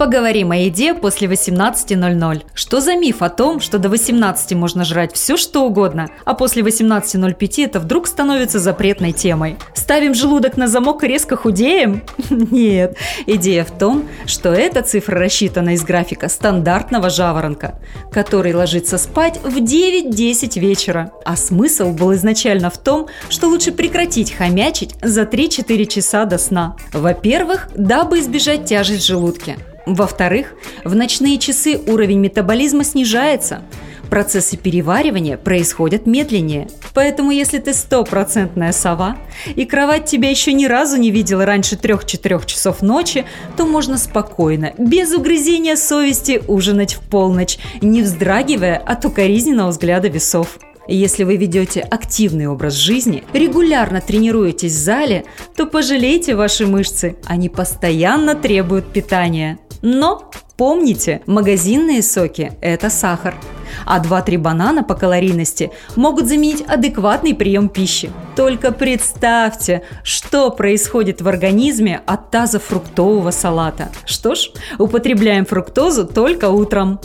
Поговорим о еде после 18.00. Что за миф о том, что до 18 можно жрать все что угодно, а после 18.05 это вдруг становится запретной темой? Ставим желудок на замок и резко худеем? Нет. Идея в том, что эта цифра рассчитана из графика стандартного жаворонка, который ложится спать в 9-10 вечера. А смысл был изначально в том, что лучше прекратить хомячить за 3-4 часа до сна. Во-первых, дабы избежать тяжесть в желудке. Во-вторых, в ночные часы уровень метаболизма снижается. Процессы переваривания происходят медленнее. Поэтому если ты стопроцентная сова, и кровать тебя еще ни разу не видела раньше 3-4 часов ночи, то можно спокойно, без угрызения совести ужинать в полночь, не вздрагивая от укоризненного взгляда весов. Если вы ведете активный образ жизни, регулярно тренируетесь в зале, то пожалейте ваши мышцы, они постоянно требуют питания. Но помните, магазинные соки – это сахар. А 2-3 банана по калорийности могут заменить адекватный прием пищи. Только представьте, что происходит в организме от таза фруктового салата. Что ж, употребляем фруктозу только утром.